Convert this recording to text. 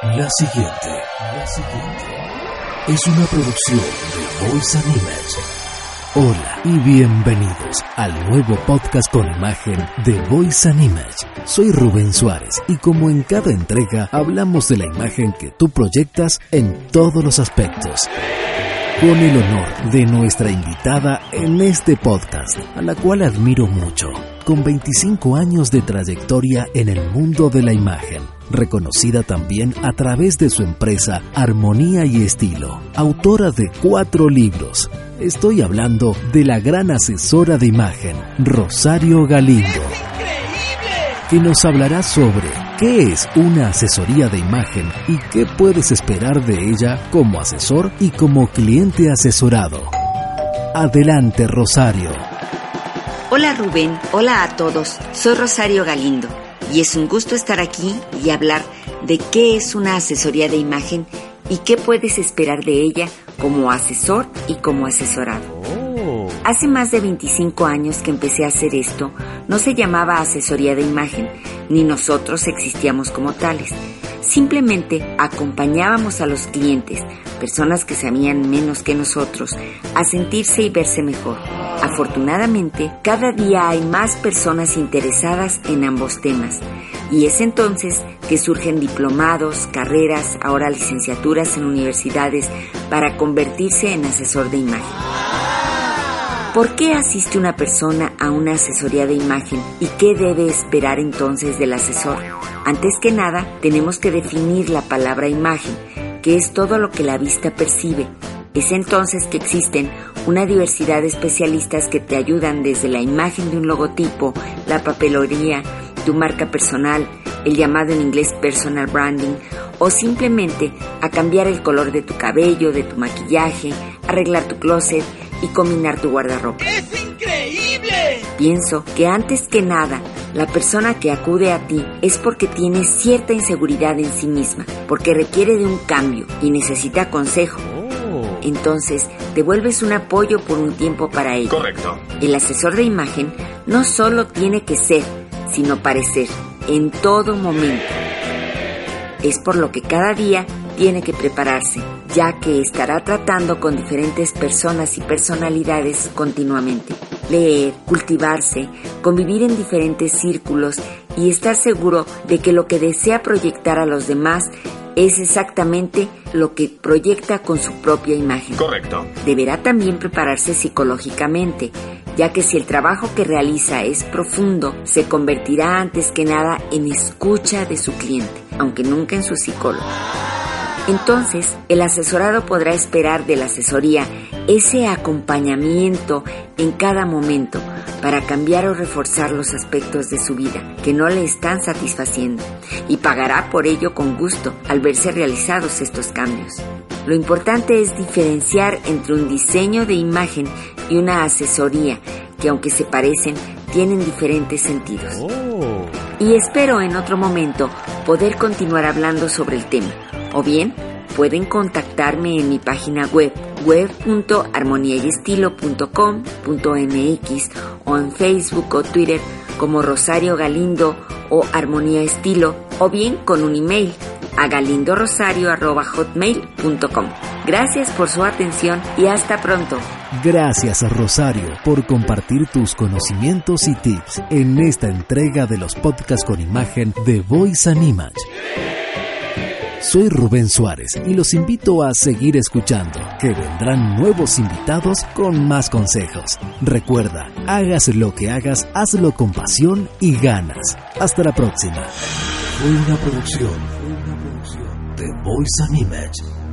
La siguiente, la siguiente es una producción de Voice and Image. Hola y bienvenidos al nuevo podcast con imagen de Voice and Image. Soy Rubén Suárez y como en cada entrega hablamos de la imagen que tú proyectas en todos los aspectos. Con el honor de nuestra invitada en este podcast, a la cual admiro mucho, con 25 años de trayectoria en el mundo de la imagen reconocida también a través de su empresa Armonía y Estilo, autora de cuatro libros. Estoy hablando de la gran asesora de imagen, Rosario Galindo, que nos hablará sobre qué es una asesoría de imagen y qué puedes esperar de ella como asesor y como cliente asesorado. Adelante, Rosario. Hola Rubén, hola a todos, soy Rosario Galindo y es un gusto estar aquí y hablar de qué es una asesoría de imagen y qué puedes esperar de ella como asesor y como asesorado. Oh. Hace más de 25 años que empecé a hacer esto, no se llamaba asesoría de imagen, ni nosotros existíamos como tales. Simplemente acompañábamos a los clientes, personas que sabían menos que nosotros, a sentirse y verse mejor. Afortunadamente, cada día hay más personas interesadas en ambos temas y es entonces que surgen diplomados, carreras, ahora licenciaturas en universidades para convertirse en asesor de imagen. ¿Por qué asiste una persona a una asesoría de imagen y qué debe esperar entonces del asesor? Antes que nada, tenemos que definir la palabra imagen, que es todo lo que la vista percibe es entonces que existen una diversidad de especialistas que te ayudan desde la imagen de un logotipo, la papelería, tu marca personal, el llamado en inglés personal branding, o simplemente a cambiar el color de tu cabello, de tu maquillaje, arreglar tu closet y combinar tu guardarropa. ¡Es increíble! Pienso que antes que nada, la persona que acude a ti es porque tiene cierta inseguridad en sí misma, porque requiere de un cambio y necesita consejo entonces devuelves un apoyo por un tiempo para ello. Correcto. El asesor de imagen no solo tiene que ser, sino parecer, en todo momento. Es por lo que cada día tiene que prepararse, ya que estará tratando con diferentes personas y personalidades continuamente. Leer, cultivarse, convivir en diferentes círculos y estar seguro de que lo que desea proyectar a los demás es exactamente lo que proyecta con su propia imagen. Correcto. Deberá también prepararse psicológicamente, ya que si el trabajo que realiza es profundo, se convertirá antes que nada en escucha de su cliente, aunque nunca en su psicólogo. Entonces, el asesorado podrá esperar de la asesoría ese acompañamiento en cada momento para cambiar o reforzar los aspectos de su vida que no le están satisfaciendo y pagará por ello con gusto al verse realizados estos cambios. Lo importante es diferenciar entre un diseño de imagen y una asesoría que aunque se parecen, tienen diferentes sentidos. Oh. Y espero en otro momento poder continuar hablando sobre el tema o bien pueden contactarme en mi página web web.armoniayestilo.com.mx o en Facebook o Twitter como Rosario Galindo o Armonía Estilo o bien con un email a galindorosario.hotmail.com. Gracias por su atención y hasta pronto. Gracias a Rosario por compartir tus conocimientos y tips en esta entrega de los podcasts con imagen de Voice and Image. Soy Rubén Suárez y los invito a seguir escuchando, que vendrán nuevos invitados con más consejos. Recuerda, hagas lo que hagas, hazlo con pasión y ganas. Hasta la próxima. Fue una producción, de Voice and Image